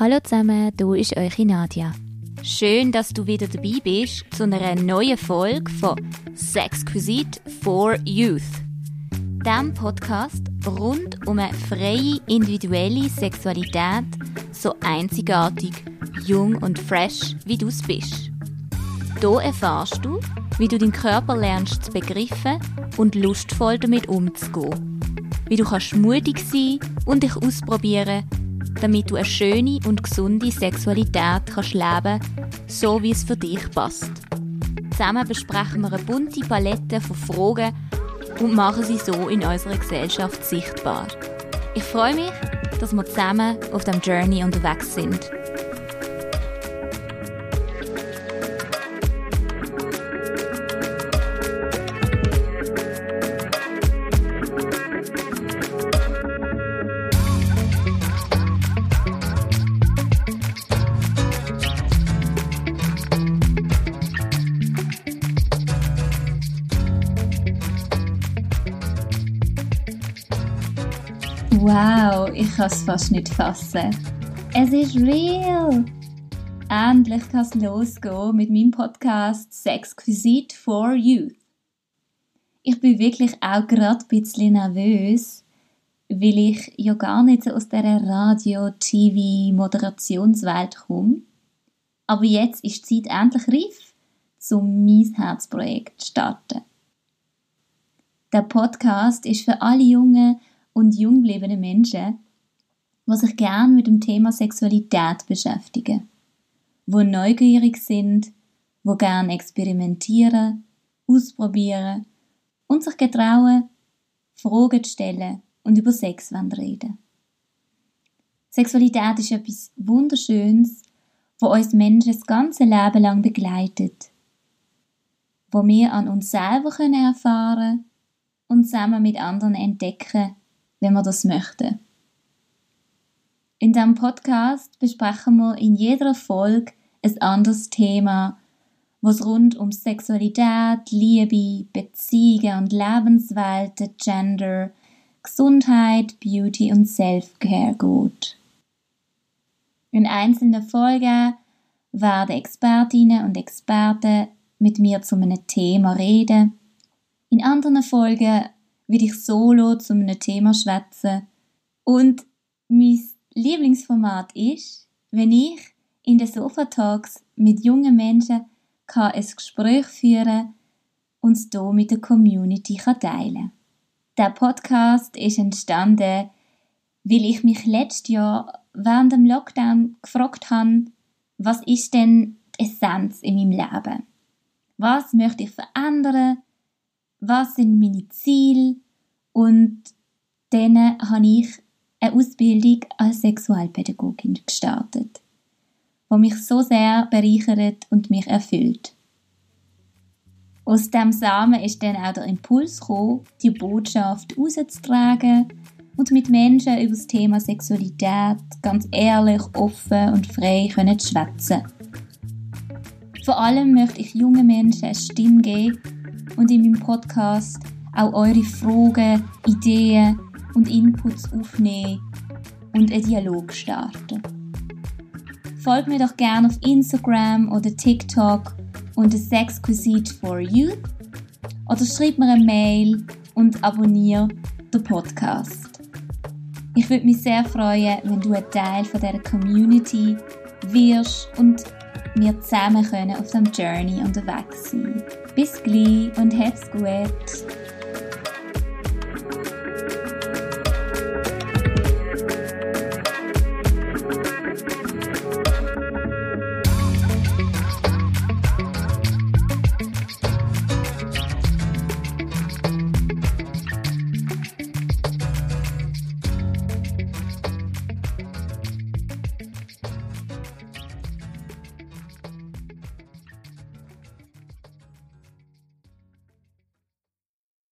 Hallo zusammen, du ist eure Nadia. Schön, dass du wieder dabei bist zu einer neuen Folge von Sexquisite for Youth. Dem Podcast rund um eine freie individuelle Sexualität, so einzigartig, jung und fresh, wie du es bist. Hier erfahrst du, wie du deinen Körper lernst zu begriffen und lustvoll damit umzugehen. Wie du kannst mutig sein und dich ausprobieren damit du eine schöne und gesunde Sexualität kannst leben so wie es für dich passt. Zusammen besprechen wir eine bunte Palette von Fragen und machen sie so in unserer Gesellschaft sichtbar. Ich freue mich, dass wir zusammen auf dem Journey unterwegs sind. Wow, ich kann es fast nicht fassen. Es ist real! Endlich kann es losgehen mit meinem Podcast Sexquisite for Youth. Ich bin wirklich auch gerade ein bisschen nervös, weil ich ja gar nicht so aus der Radio-, TV-, Moderationswelt komme. Aber jetzt ist die Zeit endlich reif, um mein Herzprojekt zu starten. Der Podcast ist für alle Jungen und jung gebliebene Menschen, die sich gern mit dem Thema Sexualität beschäftigen, wo neugierig sind, wo gern experimentieren, ausprobieren und sich getrauen, Fragen zu stellen und über Sex reden. Sexualität ist etwas Wunderschönes, wo uns Menschen das ganze Leben lang begleitet, wo wir an uns selber erfahren können und zusammen mit anderen entdecken, wenn wir das möchten. In diesem Podcast besprechen wir in jeder Folge ein anderes Thema, was rund um Sexualität, Liebe, Beziehungen und Lebenswelten, Gender, Gesundheit, Beauty und Self-Care geht. In einzelnen Folgen werden Expertinnen und Experten mit mir zu einem Thema reden. In anderen Folgen will ich solo zu einem Thema schwätzen. Und mein Lieblingsformat ist, wenn ich in den Sofa-Talks mit jungen Menschen kann ein Gespräch führen und es hier mit der Community kann teilen Der Podcast ist entstanden, weil ich mich letztes Jahr während dem Lockdown gefragt habe, was ist denn die Essenz in meinem Leben? Was möchte ich verändern? Was sind meine Ziele und dann habe ich eine Ausbildung als Sexualpädagogin gestartet, wo mich so sehr bereichert und mich erfüllt. Aus dem Samen ist dann auch der Impuls gekommen, die Botschaft rauszutragen und mit Menschen über das Thema Sexualität ganz ehrlich, offen und frei zu schwätzen. Vor allem möchte ich jungen Menschen eine Stimme geben, und in meinem Podcast auch eure Fragen, Ideen und Inputs aufnehmen und einen Dialog starten. Folgt mir doch gerne auf Instagram oder TikTok unter Sexquisite for You oder schreibt mir eine Mail und abonniere den Podcast. Ich würde mich sehr freuen, wenn du ein Teil von dieser Community wirst und wir zusammen können auf dem Journey unterwegs sein. Bis gleich und hab's gut!